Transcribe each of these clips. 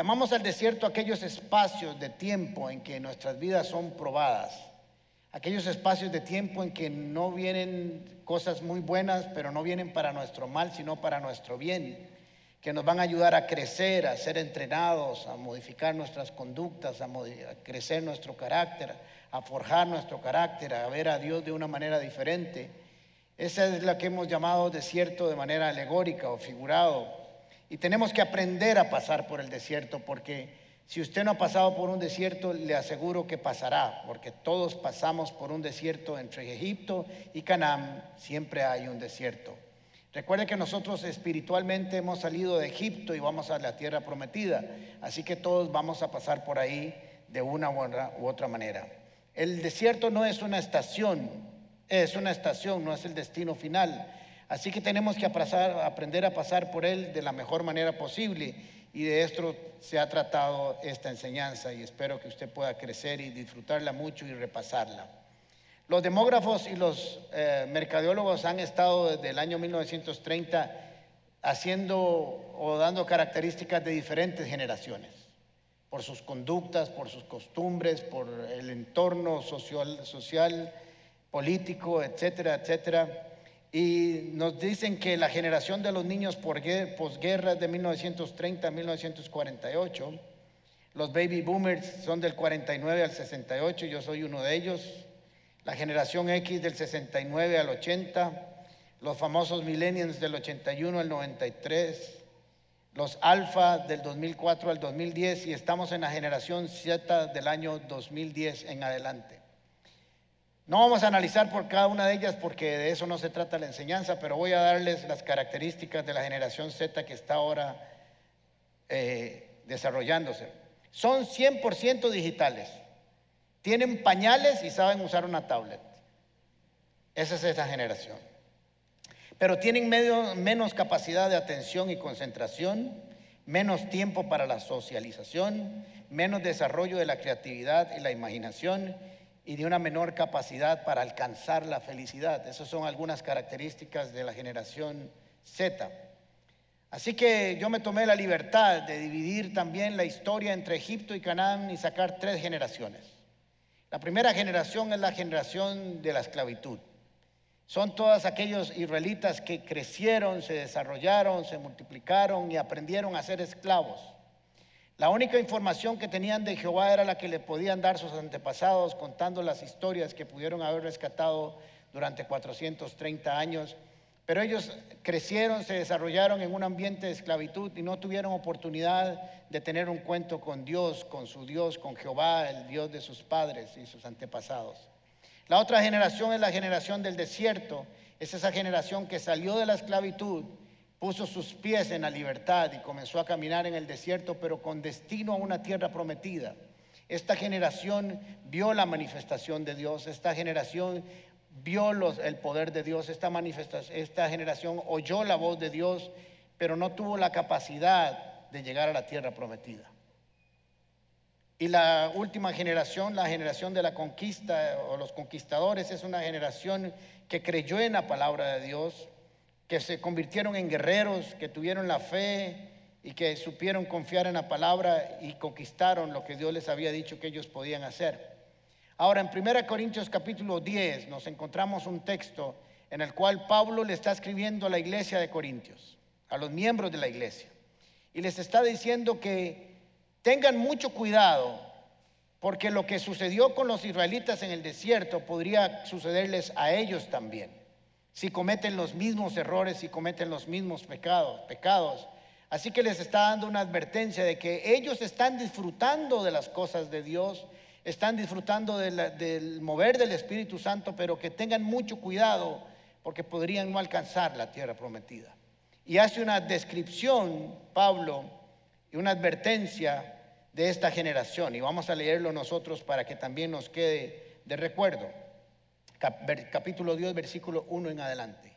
Llamamos al desierto aquellos espacios de tiempo en que nuestras vidas son probadas, aquellos espacios de tiempo en que no vienen cosas muy buenas, pero no vienen para nuestro mal, sino para nuestro bien, que nos van a ayudar a crecer, a ser entrenados, a modificar nuestras conductas, a, crecer nuestro carácter, a forjar nuestro carácter, a ver a Dios de una manera diferente. Esa es la que hemos llamado desierto de manera alegórica o figurado. Y tenemos que aprender a pasar por el desierto, porque si usted no ha pasado por un desierto, le aseguro que pasará, porque todos pasamos por un desierto entre Egipto y Canaán, siempre hay un desierto. Recuerde que nosotros espiritualmente hemos salido de Egipto y vamos a la tierra prometida, así que todos vamos a pasar por ahí de una u otra manera. El desierto no es una estación, es una estación, no es el destino final. Así que tenemos que aprender a pasar por él de la mejor manera posible y de esto se ha tratado esta enseñanza y espero que usted pueda crecer y disfrutarla mucho y repasarla. Los demógrafos y los eh, mercadeólogos han estado desde el año 1930 haciendo o dando características de diferentes generaciones, por sus conductas, por sus costumbres, por el entorno social, social político, etcétera, etcétera. Y nos dicen que la generación de los niños posguerra es de 1930 a 1948. Los baby boomers son del 49 al 68, yo soy uno de ellos. La generación X del 69 al 80. Los famosos millennials del 81 al 93. Los alfa del 2004 al 2010 y estamos en la generación Z del año 2010 en adelante. No vamos a analizar por cada una de ellas porque de eso no se trata la enseñanza, pero voy a darles las características de la generación Z que está ahora eh, desarrollándose. Son 100% digitales. Tienen pañales y saben usar una tablet. Esa es esa generación. Pero tienen menos capacidad de atención y concentración, menos tiempo para la socialización, menos desarrollo de la creatividad y la imaginación y de una menor capacidad para alcanzar la felicidad. Esas son algunas características de la generación Z. Así que yo me tomé la libertad de dividir también la historia entre Egipto y Canaán y sacar tres generaciones. La primera generación es la generación de la esclavitud. Son todos aquellos israelitas que crecieron, se desarrollaron, se multiplicaron y aprendieron a ser esclavos. La única información que tenían de Jehová era la que le podían dar sus antepasados, contando las historias que pudieron haber rescatado durante 430 años. Pero ellos crecieron, se desarrollaron en un ambiente de esclavitud y no tuvieron oportunidad de tener un cuento con Dios, con su Dios, con Jehová, el Dios de sus padres y sus antepasados. La otra generación es la generación del desierto. Es esa generación que salió de la esclavitud puso sus pies en la libertad y comenzó a caminar en el desierto, pero con destino a una tierra prometida. Esta generación vio la manifestación de Dios, esta generación vio el poder de Dios, esta, esta generación oyó la voz de Dios, pero no tuvo la capacidad de llegar a la tierra prometida. Y la última generación, la generación de la conquista o los conquistadores, es una generación que creyó en la palabra de Dios, que se convirtieron en guerreros, que tuvieron la fe y que supieron confiar en la palabra y conquistaron lo que Dios les había dicho que ellos podían hacer. Ahora, en 1 Corintios capítulo 10 nos encontramos un texto en el cual Pablo le está escribiendo a la iglesia de Corintios, a los miembros de la iglesia, y les está diciendo que tengan mucho cuidado porque lo que sucedió con los israelitas en el desierto podría sucederles a ellos también si cometen los mismos errores, si cometen los mismos pecados, pecados. Así que les está dando una advertencia de que ellos están disfrutando de las cosas de Dios, están disfrutando del mover del Espíritu Santo, pero que tengan mucho cuidado porque podrían no alcanzar la tierra prometida. Y hace una descripción, Pablo, y una advertencia de esta generación. Y vamos a leerlo nosotros para que también nos quede de recuerdo capítulo 10, versículo 1 en adelante.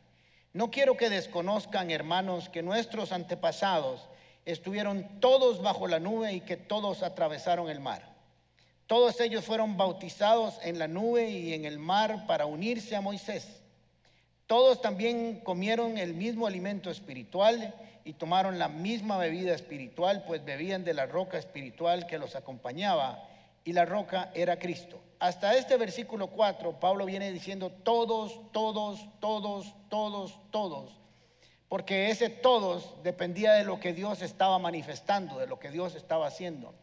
No quiero que desconozcan, hermanos, que nuestros antepasados estuvieron todos bajo la nube y que todos atravesaron el mar. Todos ellos fueron bautizados en la nube y en el mar para unirse a Moisés. Todos también comieron el mismo alimento espiritual y tomaron la misma bebida espiritual, pues bebían de la roca espiritual que los acompañaba y la roca era Cristo. Hasta este versículo 4, Pablo viene diciendo todos, todos, todos, todos, todos, porque ese todos dependía de lo que Dios estaba manifestando, de lo que Dios estaba haciendo.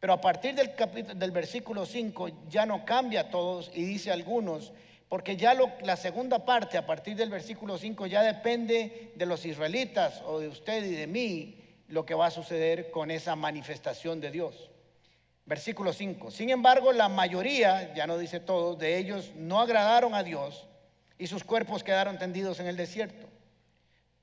Pero a partir del, capítulo, del versículo 5 ya no cambia todos y dice algunos, porque ya la segunda parte, a partir del versículo 5, ya depende de los israelitas o de usted y de mí lo que va a suceder con esa manifestación de Dios. Versículo 5. Sin embargo, la mayoría, ya no dice todos, de ellos no agradaron a Dios y sus cuerpos quedaron tendidos en el desierto.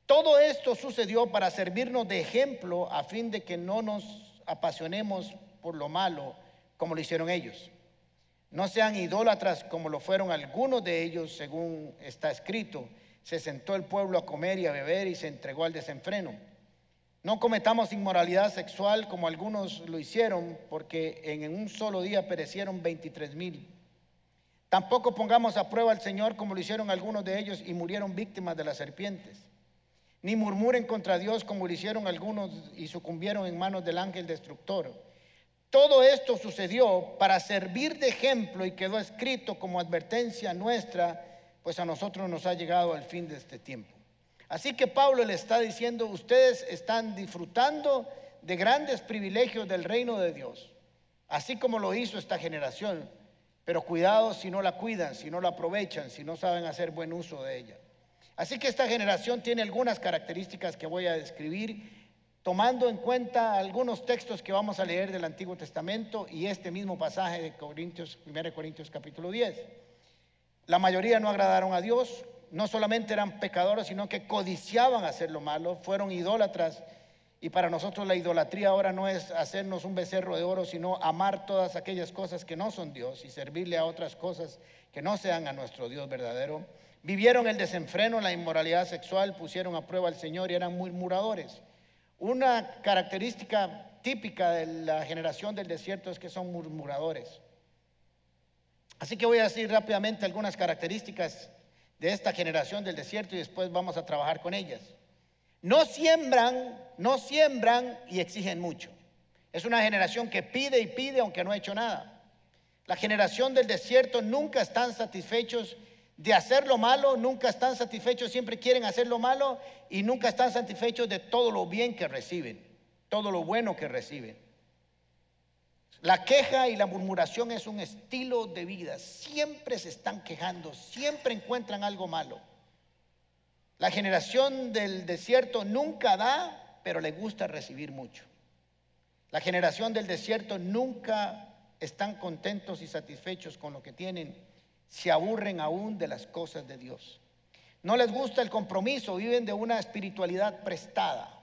Todo esto sucedió para servirnos de ejemplo a fin de que no nos apasionemos por lo malo como lo hicieron ellos. No sean idólatras como lo fueron algunos de ellos, según está escrito. Se sentó el pueblo a comer y a beber y se entregó al desenfreno. No cometamos inmoralidad sexual como algunos lo hicieron, porque en un solo día perecieron 23 mil. Tampoco pongamos a prueba al Señor como lo hicieron algunos de ellos y murieron víctimas de las serpientes. Ni murmuren contra Dios como lo hicieron algunos y sucumbieron en manos del ángel destructor. Todo esto sucedió para servir de ejemplo y quedó escrito como advertencia nuestra, pues a nosotros nos ha llegado el fin de este tiempo. Así que Pablo le está diciendo, ustedes están disfrutando de grandes privilegios del reino de Dios, así como lo hizo esta generación, pero cuidado si no la cuidan, si no la aprovechan, si no saben hacer buen uso de ella. Así que esta generación tiene algunas características que voy a describir, tomando en cuenta algunos textos que vamos a leer del Antiguo Testamento y este mismo pasaje de Corintios, 1 Corintios capítulo 10. La mayoría no agradaron a Dios, no solamente eran pecadores, sino que codiciaban hacer lo malo, fueron idólatras. Y para nosotros la idolatría ahora no es hacernos un becerro de oro, sino amar todas aquellas cosas que no son Dios y servirle a otras cosas que no sean a nuestro Dios verdadero. Vivieron el desenfreno, la inmoralidad sexual, pusieron a prueba al Señor y eran murmuradores. Una característica típica de la generación del desierto es que son murmuradores. Así que voy a decir rápidamente algunas características de esta generación del desierto y después vamos a trabajar con ellas. No siembran, no siembran y exigen mucho. Es una generación que pide y pide aunque no ha hecho nada. La generación del desierto nunca están satisfechos de hacer lo malo, nunca están satisfechos, siempre quieren hacer lo malo y nunca están satisfechos de todo lo bien que reciben, todo lo bueno que reciben. La queja y la murmuración es un estilo de vida. Siempre se están quejando, siempre encuentran algo malo. La generación del desierto nunca da, pero le gusta recibir mucho. La generación del desierto nunca están contentos y satisfechos con lo que tienen, se aburren aún de las cosas de Dios. No les gusta el compromiso, viven de una espiritualidad prestada.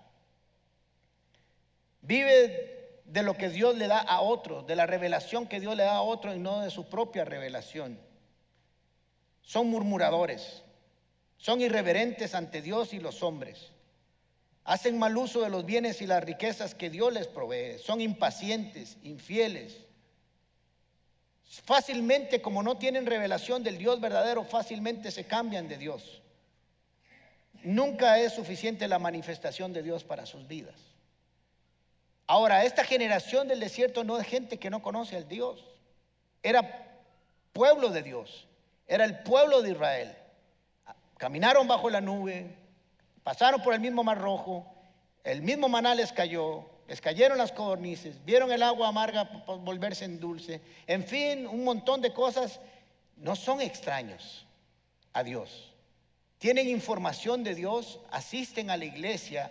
Vive de lo que Dios le da a otro, de la revelación que Dios le da a otro y no de su propia revelación. Son murmuradores, son irreverentes ante Dios y los hombres. Hacen mal uso de los bienes y las riquezas que Dios les provee. Son impacientes, infieles. Fácilmente, como no tienen revelación del Dios verdadero, fácilmente se cambian de Dios. Nunca es suficiente la manifestación de Dios para sus vidas. Ahora, esta generación del desierto no es gente que no conoce al Dios. Era pueblo de Dios. Era el pueblo de Israel. Caminaron bajo la nube, pasaron por el mismo mar rojo, el mismo maná les cayó, les cayeron las codornices, vieron el agua amarga volverse en dulce. En fin, un montón de cosas no son extraños a Dios. Tienen información de Dios, asisten a la iglesia,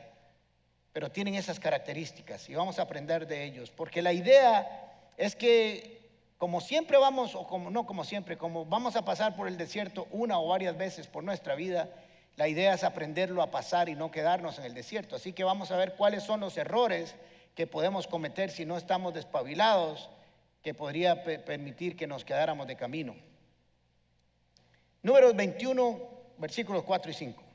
pero tienen esas características y vamos a aprender de ellos, porque la idea es que como siempre vamos, o como no como siempre, como vamos a pasar por el desierto una o varias veces por nuestra vida, la idea es aprenderlo a pasar y no quedarnos en el desierto. Así que vamos a ver cuáles son los errores que podemos cometer si no estamos despabilados, que podría permitir que nos quedáramos de camino. Números 21, versículos 4 y 5.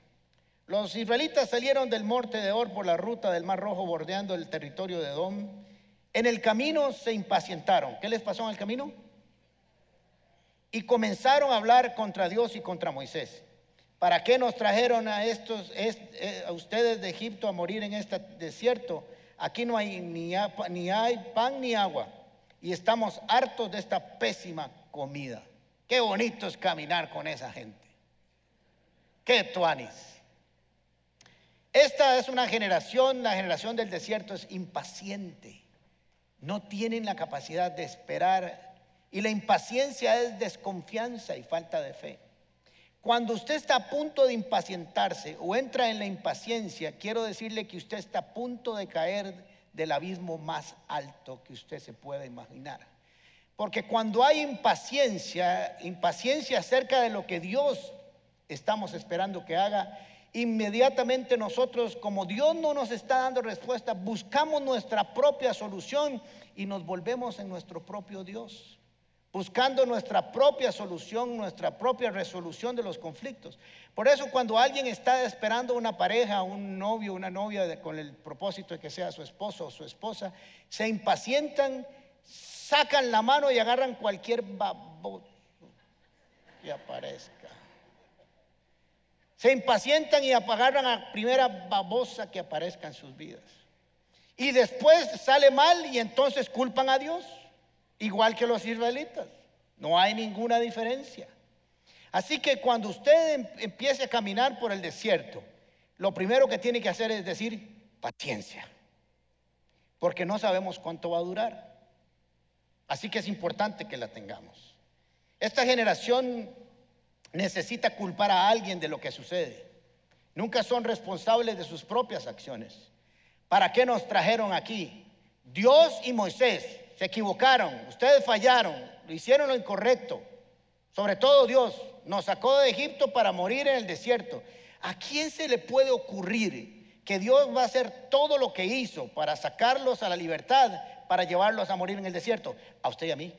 Los israelitas salieron del monte de Or por la ruta del Mar Rojo bordeando el territorio de Edom. En el camino se impacientaron. ¿Qué les pasó en el camino? Y comenzaron a hablar contra Dios y contra Moisés. ¿Para qué nos trajeron a estos eh, a ustedes de Egipto a morir en este desierto? Aquí no hay ni, ni hay pan ni agua y estamos hartos de esta pésima comida. Qué bonito es caminar con esa gente. Qué tuanis. Esta es una generación, la generación del desierto es impaciente. No tienen la capacidad de esperar y la impaciencia es desconfianza y falta de fe. Cuando usted está a punto de impacientarse o entra en la impaciencia, quiero decirle que usted está a punto de caer del abismo más alto que usted se pueda imaginar. Porque cuando hay impaciencia, impaciencia acerca de lo que Dios estamos esperando que haga, inmediatamente nosotros, como Dios no nos está dando respuesta, buscamos nuestra propia solución y nos volvemos en nuestro propio Dios, buscando nuestra propia solución, nuestra propia resolución de los conflictos. Por eso cuando alguien está esperando una pareja, un novio, una novia con el propósito de que sea su esposo o su esposa, se impacientan, sacan la mano y agarran cualquier baboso que aparezca. Se impacientan y apagarán a primera babosa que aparezca en sus vidas. Y después sale mal y entonces culpan a Dios, igual que los israelitas. No hay ninguna diferencia. Así que cuando usted em, empiece a caminar por el desierto, lo primero que tiene que hacer es decir paciencia, porque no sabemos cuánto va a durar. Así que es importante que la tengamos. Esta generación necesita culpar a alguien de lo que sucede. Nunca son responsables de sus propias acciones. ¿Para qué nos trajeron aquí? Dios y Moisés se equivocaron, ustedes fallaron, lo hicieron lo incorrecto. Sobre todo Dios nos sacó de Egipto para morir en el desierto. ¿A quién se le puede ocurrir que Dios va a hacer todo lo que hizo para sacarlos a la libertad, para llevarlos a morir en el desierto? A usted y a mí.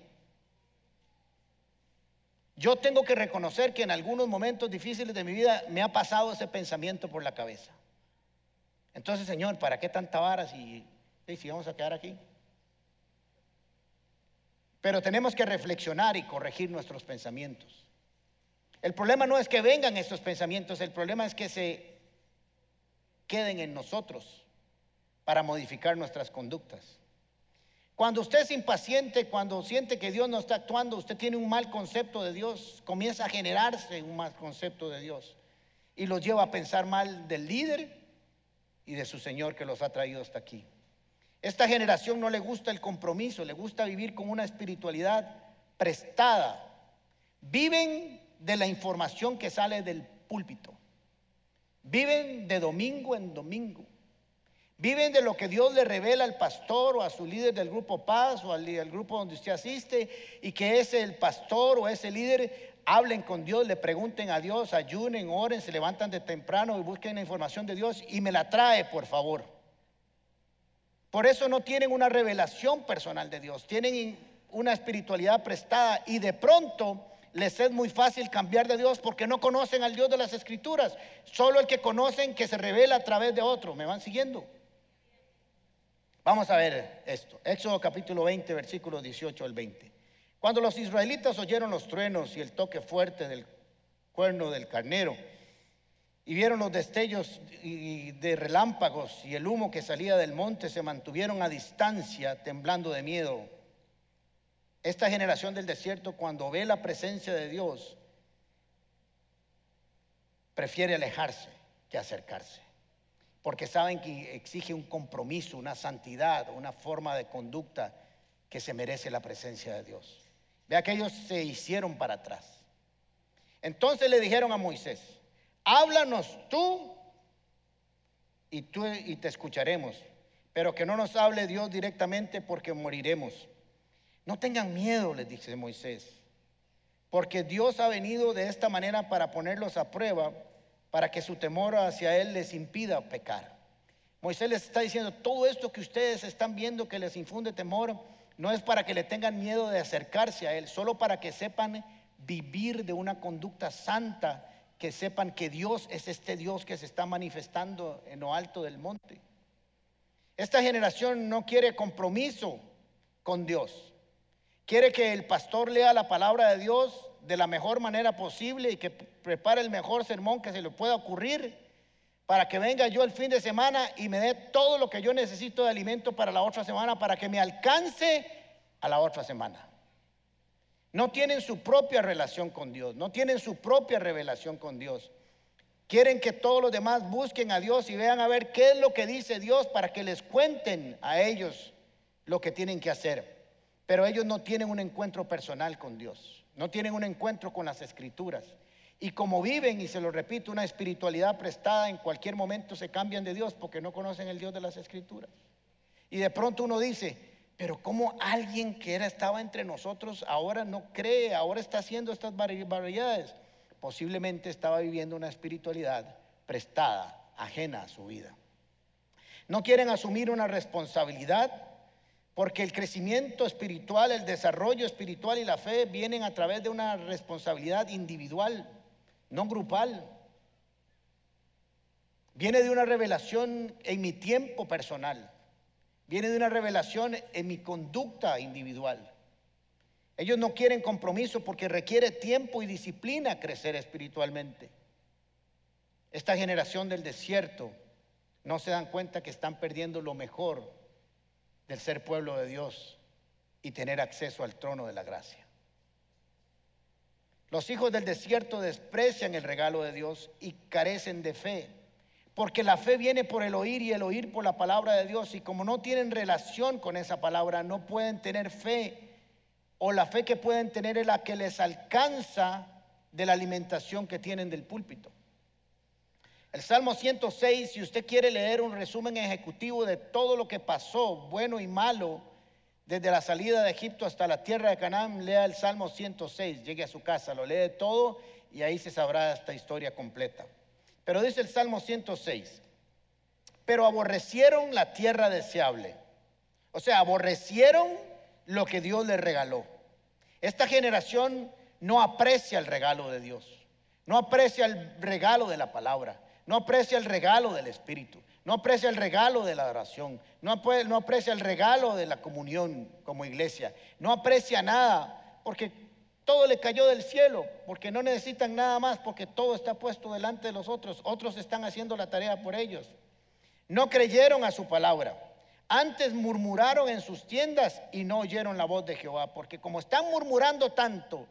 Yo tengo que reconocer que en algunos momentos difíciles de mi vida me ha pasado ese pensamiento por la cabeza. Entonces, Señor, ¿para qué tanta vara si, si vamos a quedar aquí? Pero tenemos que reflexionar y corregir nuestros pensamientos. El problema no es que vengan estos pensamientos, el problema es que se queden en nosotros para modificar nuestras conductas. Cuando usted es impaciente, cuando siente que Dios no está actuando, usted tiene un mal concepto de Dios, comienza a generarse un mal concepto de Dios y los lleva a pensar mal del líder y de su Señor que los ha traído hasta aquí. Esta generación no le gusta el compromiso, le gusta vivir con una espiritualidad prestada. Viven de la información que sale del púlpito. Viven de domingo en domingo. Viven de lo que Dios le revela al pastor o a su líder del grupo Paz o al, grupo donde usted asiste y que ese el pastor o ese líder hablen con Dios, le pregunten a Dios, ayunen, oren, se levantan de temprano y busquen la información de Dios y me la trae, por favor. Por eso no tienen una revelación personal de Dios, tienen una espiritualidad prestada y de pronto les es muy fácil cambiar de Dios porque no conocen al Dios de las Escrituras, solo el que conocen que se revela a través de otro. ¿Me van siguiendo? Vamos a ver esto. Éxodo capítulo 20, versículo 18 al 20. Cuando los israelitas oyeron los truenos y el toque fuerte del cuerno del carnero, y vieron los destellos de relámpagos y el humo que salía del monte, se mantuvieron a distancia, temblando de miedo. Esta generación del desierto, cuando ve la presencia de Dios, prefiere alejarse que acercarse porque saben que exige un compromiso, una santidad, una forma de conducta que se merece la presencia de Dios. Vea que ellos se hicieron para atrás. Entonces le dijeron a Moisés, háblanos tú y, tú y te escucharemos, pero que no nos hable Dios directamente porque moriremos. No tengan miedo, les dice Moisés, porque Dios ha venido de esta manera para ponerlos a prueba para que su temor hacia Él les impida pecar. Moisés les está diciendo, todo esto que ustedes están viendo que les infunde temor, no es para que le tengan miedo de acercarse a Él, solo para que sepan vivir de una conducta santa, que sepan que Dios es este Dios que se está manifestando en lo alto del monte. Esta generación no quiere compromiso con Dios. Quiere que el pastor lea la palabra de Dios de la mejor manera posible y que prepare el mejor sermón que se le pueda ocurrir para que venga yo el fin de semana y me dé todo lo que yo necesito de alimento para la otra semana, para que me alcance a la otra semana. No tienen su propia relación con Dios, no tienen su propia revelación con Dios. Quieren que todos los demás busquen a Dios y vean a ver qué es lo que dice Dios para que les cuenten a ellos lo que tienen que hacer. Pero ellos no tienen un encuentro personal con Dios, no tienen un encuentro con las escrituras. Y como viven, y se lo repito, una espiritualidad prestada, en cualquier momento se cambian de Dios porque no conocen el Dios de las escrituras. Y de pronto uno dice, pero como alguien que era, estaba entre nosotros ahora no cree, ahora está haciendo estas barbaridades? Posiblemente estaba viviendo una espiritualidad prestada, ajena a su vida. No quieren asumir una responsabilidad porque el crecimiento espiritual, el desarrollo espiritual y la fe vienen a través de una responsabilidad individual no grupal. Viene de una revelación en mi tiempo personal. Viene de una revelación en mi conducta individual. Ellos no quieren compromiso porque requiere tiempo y disciplina crecer espiritualmente. Esta generación del desierto no se dan cuenta que están perdiendo lo mejor del ser pueblo de Dios y tener acceso al trono de la gracia. Los hijos del desierto desprecian el regalo de Dios y carecen de fe. Porque la fe viene por el oír y el oír por la palabra de Dios. Y como no tienen relación con esa palabra, no pueden tener fe. O la fe que pueden tener es la que les alcanza de la alimentación que tienen del púlpito. El Salmo 106, si usted quiere leer un resumen ejecutivo de todo lo que pasó, bueno y malo, desde la salida de Egipto hasta la tierra de Canaán, lea el Salmo 106, llegue a su casa, lo lee todo y ahí se sabrá esta historia completa. Pero dice el Salmo 106, pero aborrecieron la tierra deseable. O sea, aborrecieron lo que Dios les regaló. Esta generación no aprecia el regalo de Dios, no aprecia el regalo de la palabra, no aprecia el regalo del Espíritu no aprecia el regalo de la oración, no, no aprecia el regalo de la comunión como iglesia, no aprecia nada, porque todo le cayó del cielo, porque no necesitan nada más, porque todo está puesto delante de los otros, otros están haciendo la tarea por ellos. No creyeron a su palabra, antes murmuraron en sus tiendas y no oyeron la voz de Jehová, porque como están murmurando tanto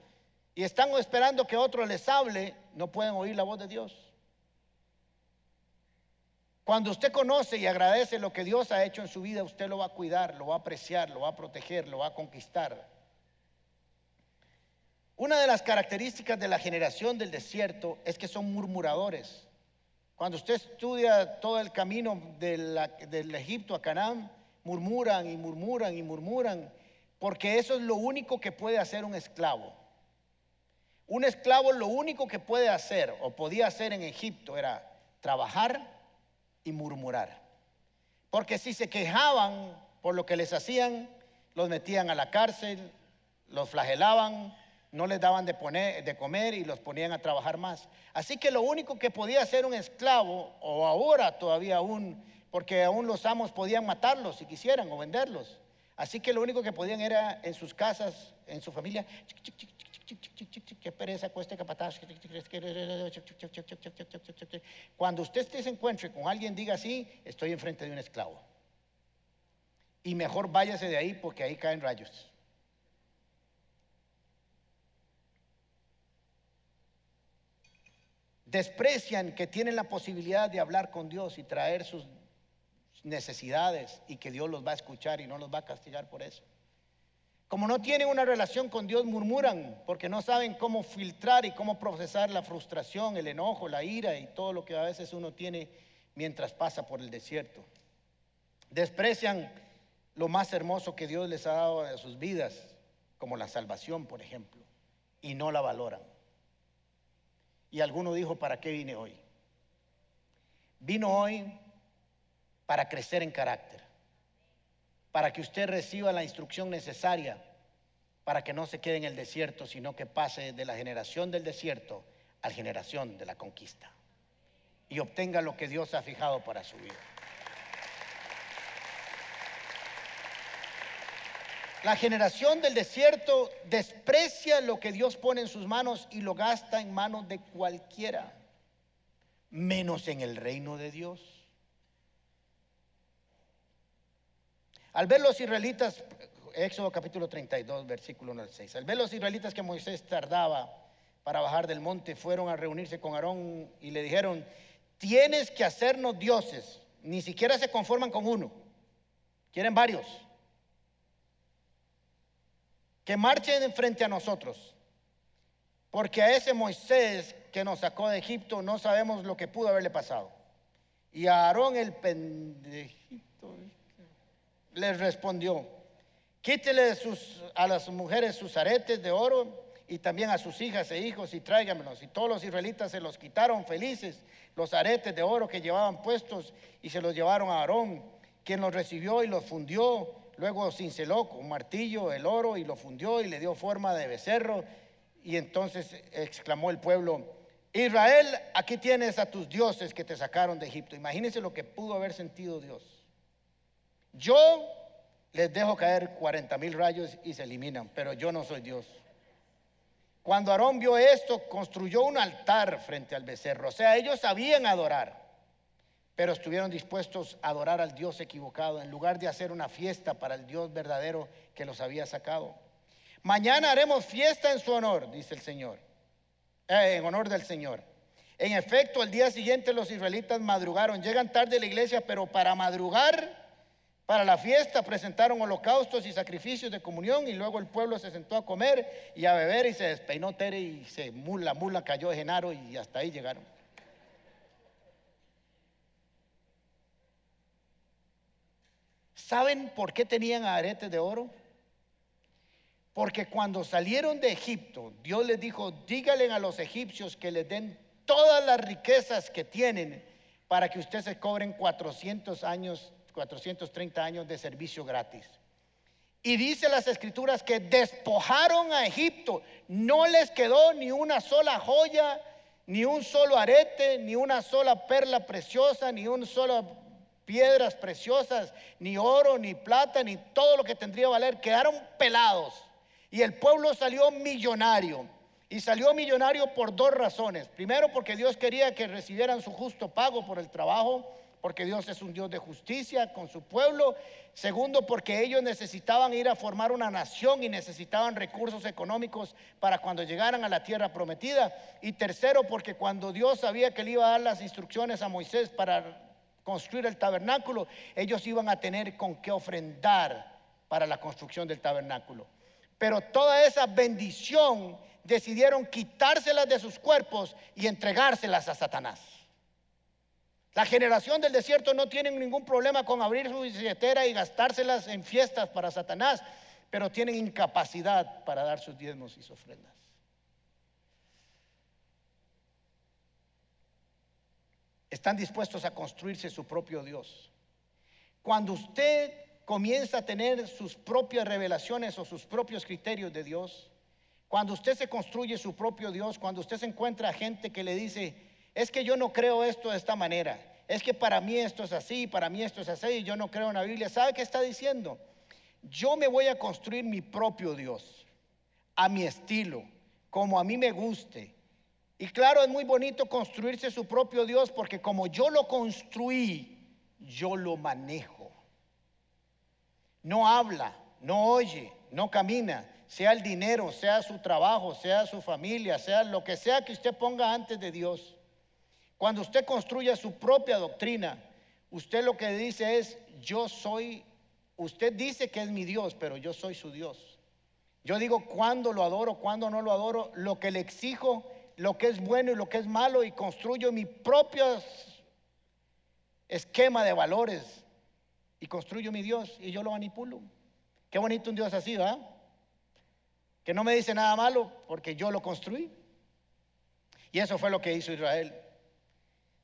y están esperando que otro les hable, no pueden oír la voz de Dios. Cuando usted conoce y agradece lo que Dios ha hecho en su vida, usted lo va a cuidar, lo va a apreciar, lo va a proteger, lo va a conquistar. Una de las características de la generación del desierto es que son murmuradores. Cuando usted estudia todo el camino del Egipto a Canaán, murmuran y murmuran y murmuran, porque eso es lo único que puede hacer un esclavo. Un esclavo lo único que puede hacer o podía hacer en Egipto era trabajar y murmurar. Porque si se quejaban por lo que les hacían, los metían a la cárcel, los flagelaban, no les daban de, poner, de comer y los ponían a trabajar más. Así que lo único que podía hacer un esclavo, o ahora todavía aún, porque aún los amos podían matarlos si quisieran o venderlos. Así que lo único que podían era en sus casas, en su familia, Cuando usted se encuentre con alguien, diga así, estoy enfrente de un esclavo. Y mejor váyase de ahí porque ahí caen rayos. Desprecian que tienen la posibilidad de hablar con Dios y traer sus necesidades y que Dios los va a escuchar y no los va a castigar por eso. Como no tienen una relación con Dios, murmuran porque no saben cómo filtrar y cómo procesar la frustración, el enojo, la ira y todo lo que a veces uno tiene mientras pasa por el desierto. Desprecian lo más hermoso que Dios les ha dado a sus vidas, como la salvación, por ejemplo, y no la valoran. Y alguno dijo, ¿para qué vine hoy? Vino hoy para crecer en carácter para que usted reciba la instrucción necesaria para que no se quede en el desierto, sino que pase de la generación del desierto a la generación de la conquista y obtenga lo que Dios ha fijado para su vida. La generación del desierto desprecia lo que Dios pone en sus manos y lo gasta en manos de cualquiera, menos en el reino de Dios. Al ver los israelitas, Éxodo capítulo 32, versículo 1 al 6, al ver los israelitas que Moisés tardaba para bajar del monte, fueron a reunirse con Aarón y le dijeron, tienes que hacernos dioses, ni siquiera se conforman con uno, quieren varios que marchen frente a nosotros. Porque a ese Moisés que nos sacó de Egipto no sabemos lo que pudo haberle pasado. Y a Aarón el pendejito les respondió, quítele a las mujeres sus aretes de oro y también a sus hijas e hijos y tráigamelos. Y todos los israelitas se los quitaron felices, los aretes de oro que llevaban puestos y se los llevaron a Aarón, quien los recibió y los fundió Luego cinceló con martillo el oro y lo fundió y le dio forma de becerro. Y entonces exclamó el pueblo, Israel, aquí tienes a tus dioses que te sacaron de Egipto. Imagínense lo que pudo haber sentido Dios. Yo les dejo caer 40 mil rayos y se eliminan, pero yo no soy Dios. Cuando Aarón vio esto, construyó un altar frente al becerro. O sea, ellos sabían adorar pero estuvieron dispuestos a adorar al Dios equivocado en lugar de hacer una fiesta para el Dios verdadero que los había sacado. Mañana haremos fiesta en su honor, dice el Señor, eh, en honor del Señor. En efecto, al día siguiente los israelitas madrugaron, llegan tarde a la iglesia, pero para madrugar, para la fiesta, presentaron holocaustos y sacrificios de comunión y luego el pueblo se sentó a comer y a beber y se despeinó Tere y se, la mula cayó de Genaro y hasta ahí llegaron. ¿Saben por qué tenían aretes de oro? Porque cuando salieron de Egipto, Dios les dijo, díganle a los egipcios que les den todas las riquezas que tienen para que ustedes se cobren 400 años, 430 años de servicio gratis. Y dice las escrituras que despojaron a Egipto, no les quedó ni una sola joya, ni un solo arete, ni una sola perla preciosa, ni un solo piedras preciosas, ni oro, ni plata, ni todo lo que tendría valer, quedaron pelados. Y el pueblo salió millonario. Y salió millonario por dos razones. Primero, porque Dios quería que recibieran su justo pago por el trabajo, porque Dios es un Dios de justicia con su pueblo. Segundo, porque ellos necesitaban ir a formar una nación y necesitaban recursos económicos para cuando llegaran a la tierra prometida. Y tercero, porque cuando Dios sabía que le iba a dar las instrucciones a Moisés para construir el tabernáculo, ellos iban a tener con qué ofrendar para la construcción del tabernáculo. Pero toda esa bendición decidieron quitárselas de sus cuerpos y entregárselas a Satanás. La generación del desierto no tiene ningún problema con abrir su billetera y gastárselas en fiestas para Satanás, pero tienen incapacidad para dar sus diezmos y sus ofrendas. están dispuestos a construirse su propio Dios. Cuando usted comienza a tener sus propias revelaciones o sus propios criterios de Dios, cuando usted se construye su propio Dios, cuando usted se encuentra gente que le dice, es que yo no creo esto de esta manera, es que para mí esto es así, para mí esto es así, y yo no creo en la Biblia, ¿sabe qué está diciendo? Yo me voy a construir mi propio Dios, a mi estilo, como a mí me guste, y claro, es muy bonito construirse su propio Dios porque como yo lo construí, yo lo manejo. No habla, no oye, no camina, sea el dinero, sea su trabajo, sea su familia, sea lo que sea que usted ponga antes de Dios. Cuando usted construye su propia doctrina, usted lo que dice es, yo soy, usted dice que es mi Dios, pero yo soy su Dios. Yo digo cuándo lo adoro, cuándo no lo adoro, lo que le exijo lo que es bueno y lo que es malo y construyo mi propio esquema de valores y construyo mi Dios y yo lo manipulo. Qué bonito un Dios así, ¿va? Que no me dice nada malo porque yo lo construí. Y eso fue lo que hizo Israel.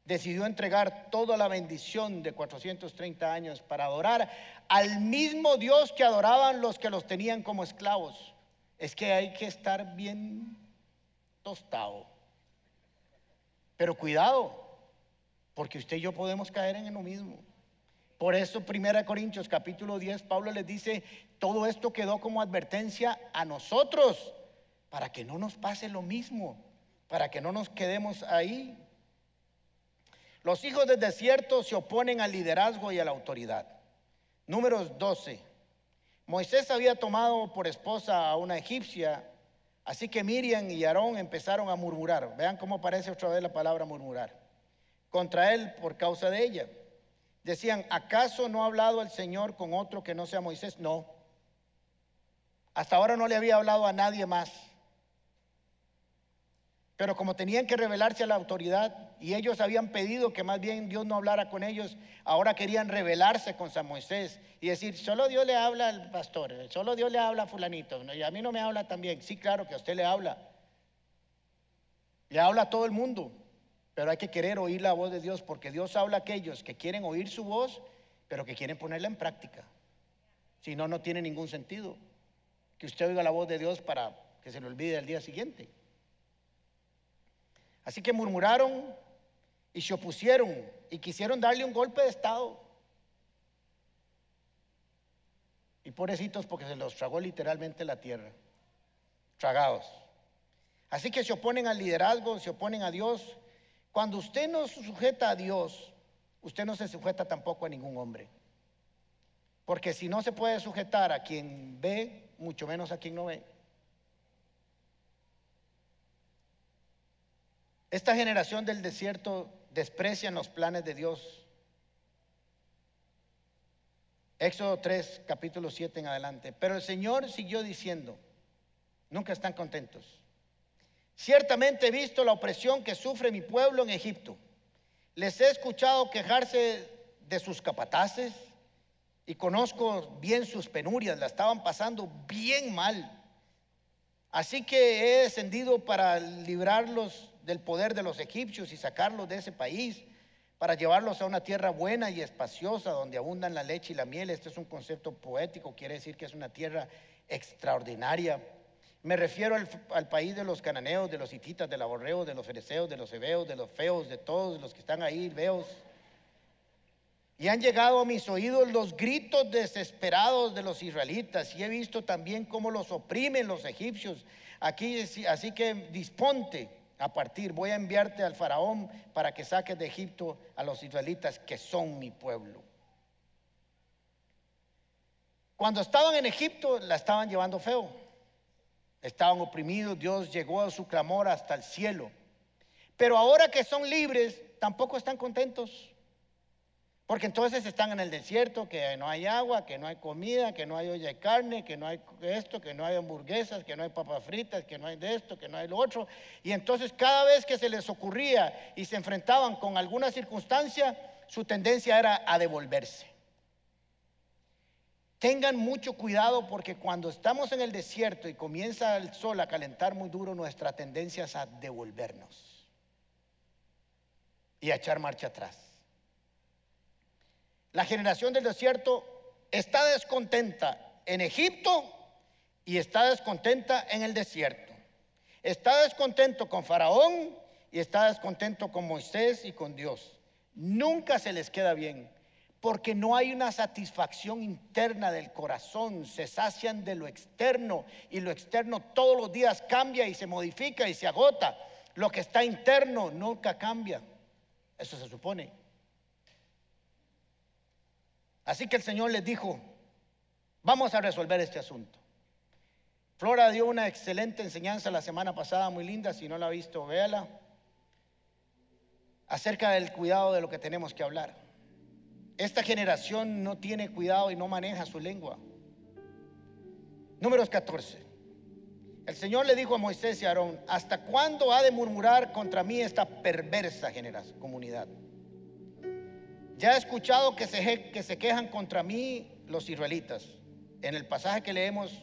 Decidió entregar toda la bendición de 430 años para adorar al mismo Dios que adoraban los que los tenían como esclavos. Es que hay que estar bien tostado. Pero cuidado, porque usted y yo podemos caer en lo mismo. Por eso, 1 Corintios capítulo 10, Pablo les dice, todo esto quedó como advertencia a nosotros, para que no nos pase lo mismo, para que no nos quedemos ahí. Los hijos del desierto se oponen al liderazgo y a la autoridad. Números 12. Moisés había tomado por esposa a una egipcia, así que Miriam y Aarón empezaron a murmurar. Vean cómo aparece otra vez la palabra murmurar. Contra él por causa de ella. Decían, ¿acaso no ha hablado el Señor con otro que no sea Moisés? No. Hasta ahora no le había hablado a nadie más. Pero como tenían que revelarse a la autoridad y ellos habían pedido que más bien Dios no hablara con ellos, ahora querían rebelarse con San Moisés y decir, solo Dios le habla al pastor, solo Dios le habla a fulanito, y a mí no me habla también. Sí, claro que a usted le habla. Le habla a todo el mundo, pero hay que querer oír la voz de Dios porque Dios habla a aquellos que quieren oír su voz, pero que quieren ponerla en práctica. Si no, no tiene ningún sentido que usted oiga la voz de Dios para que se le olvide el día siguiente. Así que murmuraron y se opusieron y quisieron darle un golpe de Estado. Y pobrecitos porque se los tragó literalmente la tierra. Tragados. Así que se oponen al liderazgo, se oponen a Dios. Cuando usted no se sujeta a Dios, usted no se sujeta tampoco a ningún hombre. Porque si no se puede sujetar a quien ve, mucho menos a quien no ve. Esta generación del desierto desprecia los planes de Dios. Éxodo 3, capítulo 7 en adelante. Pero el Señor siguió diciendo, nunca están contentos. Ciertamente he visto la opresión que sufre mi pueblo en Egipto. Les he escuchado quejarse de sus capataces y conozco bien sus penurias, la estaban pasando bien mal. Así que he descendido para librarlos del poder de los egipcios y sacarlos de ese país para llevarlos a una tierra buena y espaciosa donde abundan la leche y la miel. Este es un concepto poético, quiere decir que es una tierra extraordinaria. Me refiero al, país de los cananeos, de los hititas, de los borreos, de los fereceos, de los hebeos, de los feos, de todos los que están ahí, veos. Y han llegado a mis oídos los gritos desesperados de los israelitas y he visto también cómo los oprimen los egipcios. Aquí, así que disponte a partir, voy a enviarte al faraón para que saques de Egipto a los israelitas que son mi pueblo. Cuando estaban en Egipto la estaban llevando feo. Estaban oprimidos, Dios llegó a su clamor hasta el cielo. Pero ahora que son libres, tampoco están contentos. Porque entonces están en el desierto, que no hay agua, que no hay comida, que no hay olla de carne, que no hay esto, que no hay hamburguesas, que no hay papas fritas, que no hay de esto, que no hay lo otro. Y entonces cada vez que se les ocurría y se enfrentaban con alguna circunstancia, su tendencia era a devolverse. Tengan mucho cuidado porque cuando estamos en el desierto y comienza el sol a calentar muy duro, nuestra tendencia es a devolvernos y a echar marcha atrás. La generación del desierto está descontenta en Egipto y está descontenta en el desierto. Está descontento con Faraón y está descontento con Moisés y con Dios. Nunca se les queda bien porque no hay una satisfacción interna del corazón, se sacian de lo externo y lo externo todos los días cambia y se modifica y se agota. Lo que está interno nunca cambia, eso se supone. Así que el Señor les dijo, vamos a resolver este asunto. Flora dio una excelente enseñanza la semana pasada, muy linda, si no la ha visto, véala, acerca del cuidado de lo que tenemos que hablar. Esta generación no tiene cuidado y no maneja su lengua. Números 14. El Señor le dijo a Moisés y a Aarón, ¿hasta cuándo ha de murmurar contra mí esta perversa generación, comunidad? Ya he escuchado que se, que se quejan contra mí los israelitas. En el pasaje que leemos,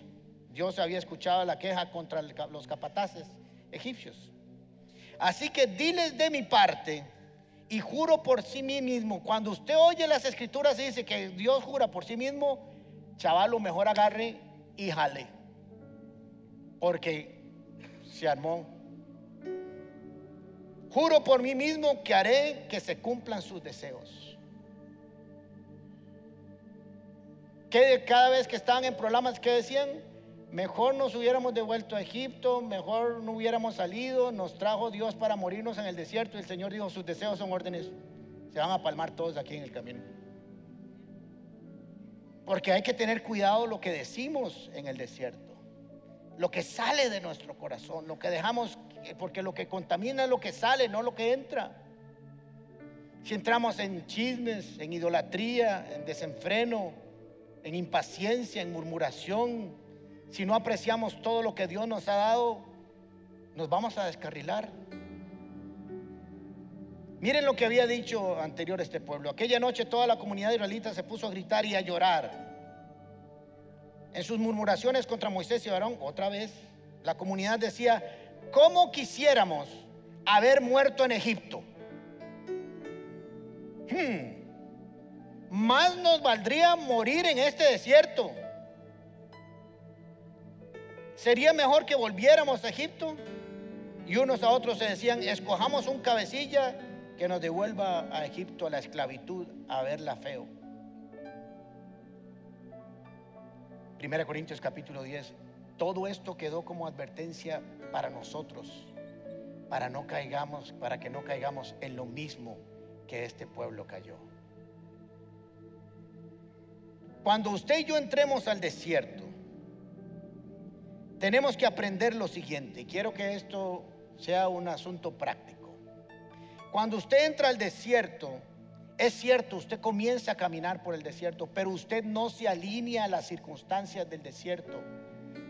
Dios había escuchado la queja contra los capataces egipcios. Así que diles de mi parte y juro por sí mismo. Cuando usted oye las escrituras y dice que Dios jura por sí mismo, chavalo, mejor agarre y jale. Porque se armó. Juro por mí mismo que haré que se cumplan sus deseos. Que cada vez que estaban en problemas, ¿qué decían? Mejor nos hubiéramos devuelto a Egipto, mejor no hubiéramos salido, nos trajo Dios para morirnos en el desierto y el Señor dijo, sus deseos son órdenes, se van a palmar todos aquí en el camino. Porque hay que tener cuidado lo que decimos en el desierto, lo que sale de nuestro corazón, lo que dejamos, porque lo que contamina es lo que sale, no lo que entra. Si entramos en chismes, en idolatría, en desenfreno, en impaciencia, en murmuración, si no apreciamos todo lo que Dios nos ha dado, nos vamos a descarrilar. Miren lo que había dicho anterior este pueblo. Aquella noche toda la comunidad israelita se puso a gritar y a llorar. En sus murmuraciones contra Moisés y Aarón, otra vez, la comunidad decía, ¿cómo quisiéramos haber muerto en Egipto? Hmm, más nos valdría morir en este desierto. Sería mejor que volviéramos a Egipto. Y unos a otros se decían, escojamos un cabecilla que nos devuelva a Egipto a la esclavitud, a verla feo. Primera Corintios capítulo 10. Todo esto quedó como advertencia para nosotros, para no caigamos, para que no caigamos en lo mismo que este pueblo cayó. Cuando usted y yo entremos al desierto, tenemos que aprender lo siguiente. Quiero que esto sea un asunto práctico. Cuando usted entra al desierto, es cierto, usted comienza a caminar por el desierto, pero usted no se alinea a las circunstancias del desierto,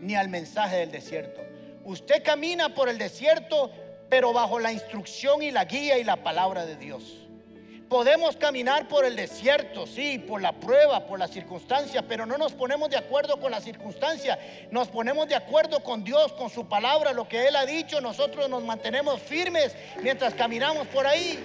ni al mensaje del desierto. Usted camina por el desierto, pero bajo la instrucción y la guía y la palabra de Dios. Podemos caminar por el desierto, sí, por la prueba, por la circunstancia, pero no nos ponemos de acuerdo con la circunstancia. Nos ponemos de acuerdo con Dios, con su palabra, lo que Él ha dicho. Nosotros nos mantenemos firmes mientras caminamos por ahí.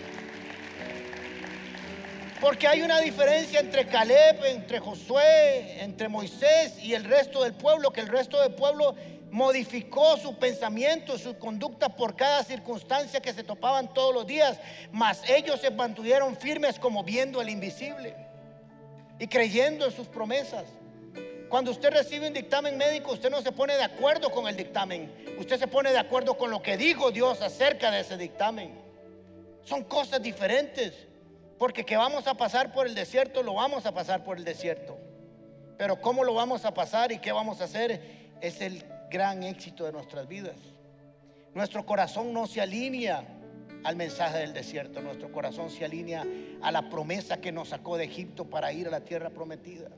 Porque hay una diferencia entre Caleb, entre Josué, entre Moisés y el resto del pueblo, que el resto del pueblo modificó su pensamiento, su conducta por cada circunstancia que se topaban todos los días, mas ellos se mantuvieron firmes como viendo el invisible y creyendo en sus promesas. Cuando usted recibe un dictamen médico, usted no se pone de acuerdo con el dictamen, usted se pone de acuerdo con lo que dijo Dios acerca de ese dictamen. Son cosas diferentes, porque que vamos a pasar por el desierto, lo vamos a pasar por el desierto. Pero cómo lo vamos a pasar y qué vamos a hacer es el gran éxito de nuestras vidas. Nuestro corazón no se alinea al mensaje del desierto, nuestro corazón se alinea a la promesa que nos sacó de Egipto para ir a la tierra prometida.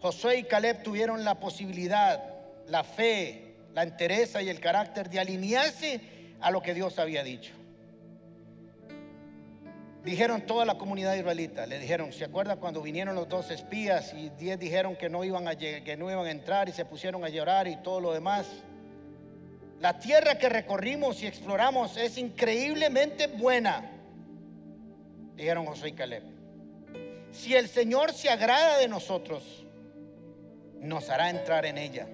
Josué y Caleb tuvieron la posibilidad, la fe, la entereza y el carácter de alinearse a lo que Dios había dicho dijeron toda la comunidad israelita, le dijeron, ¿se acuerda cuando vinieron los dos espías y diez dijeron que no iban a que no iban a entrar y se pusieron a llorar y todo lo demás? La tierra que recorrimos y exploramos es increíblemente buena, dijeron José y Caleb. Si el Señor se agrada de nosotros, nos hará entrar en ella.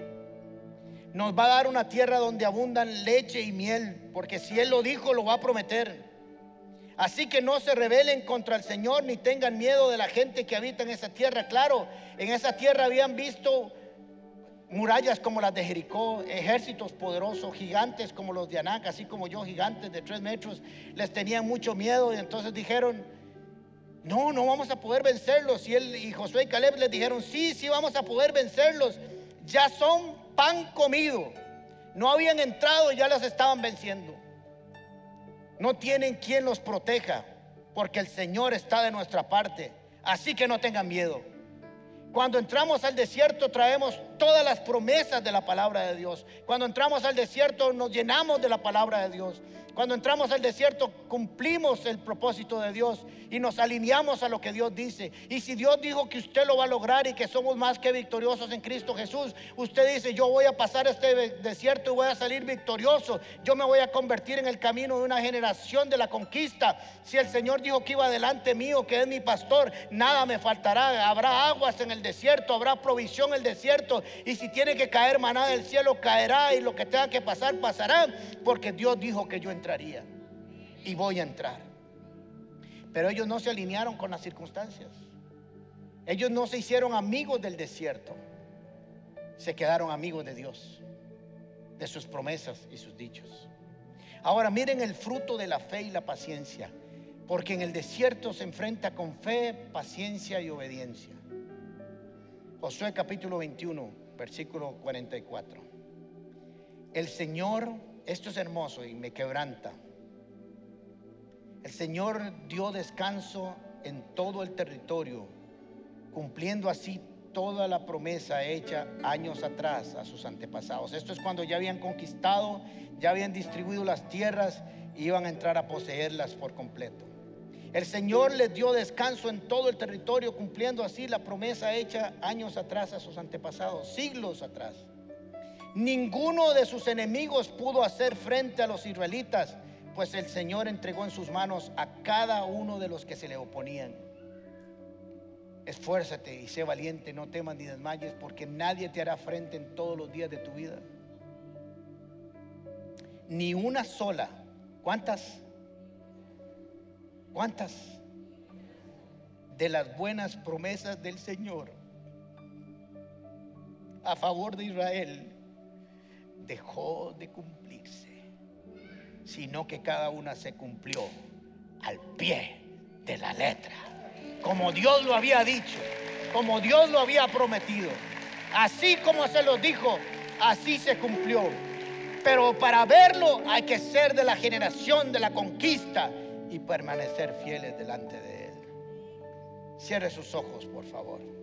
Nos va a dar una tierra donde abundan leche y miel, porque si Él lo dijo, lo va a prometer. Así que no se rebelen contra el Señor ni tengan miedo de la gente que habita en esa tierra. Claro, en esa tierra habían visto murallas como las de Jericó, ejércitos poderosos, gigantes como los de Anac, así como yo, gigantes de tres metros. Les tenían mucho miedo y entonces dijeron, no, no vamos a poder vencerlos. Y él y Josué y Caleb les dijeron, sí, sí vamos a poder vencerlos. Ya son pan comido. No habían entrado y ya las estaban venciendo. No tienen quien los proteja, porque el Señor está de nuestra parte. Así que no tengan miedo. Cuando entramos al desierto traemos todas las promesas de la palabra de Dios. Cuando entramos al desierto nos llenamos de la palabra de Dios. Cuando entramos al desierto cumplimos el propósito de Dios y nos alineamos a lo que Dios dice. Y si Dios dijo que usted lo va a lograr y que somos más que victoriosos en Cristo Jesús, usted dice, yo voy a pasar este desierto y voy a salir victorioso. Yo me voy a convertir en el camino de una generación de la conquista. Si el Señor dijo que iba adelante mío, que es mi pastor, nada me faltará. Habrá aguas en el desierto, habrá provisión en el desierto. Y si tiene que caer maná del cielo, caerá y lo que tenga que pasar, pasará. Porque Dios dijo que yo entraré y voy a entrar. Pero ellos no se alinearon con las circunstancias. Ellos no se hicieron amigos del desierto, se quedaron amigos de Dios, de sus promesas y sus dichos. Ahora miren el fruto de la fe y la paciencia, porque en el desierto se enfrenta con fe, paciencia y obediencia. Josué capítulo 21, versículo 44. El Señor, esto es hermoso y me quebranta. El Señor dio descanso en todo el territorio, cumpliendo así toda la promesa hecha años atrás a sus antepasados. Esto es cuando ya habían conquistado, ya habían distribuido las tierras y iban a entrar a poseerlas por completo. El Señor les dio descanso en todo el territorio, cumpliendo así la promesa hecha años atrás a sus antepasados, siglos atrás. Ninguno de sus enemigos pudo hacer frente a los israelitas, pues el Señor entregó en sus manos a cada uno de los que se le oponían. Esfuérzate y sé valiente, no temas ni desmayes, porque nadie te hará frente en todos los días de tu vida. Ni una sola. ¿Cuántas? ¿Cuántas? De las buenas promesas del Señor a favor de Israel dejó de cumplirse, sino que cada una se cumplió al pie de la letra, como Dios lo había dicho, como Dios lo había prometido. Así como se lo dijo, así se cumplió. Pero para verlo hay que ser de la generación de la conquista y permanecer fieles delante de Él. Cierre sus ojos, por favor.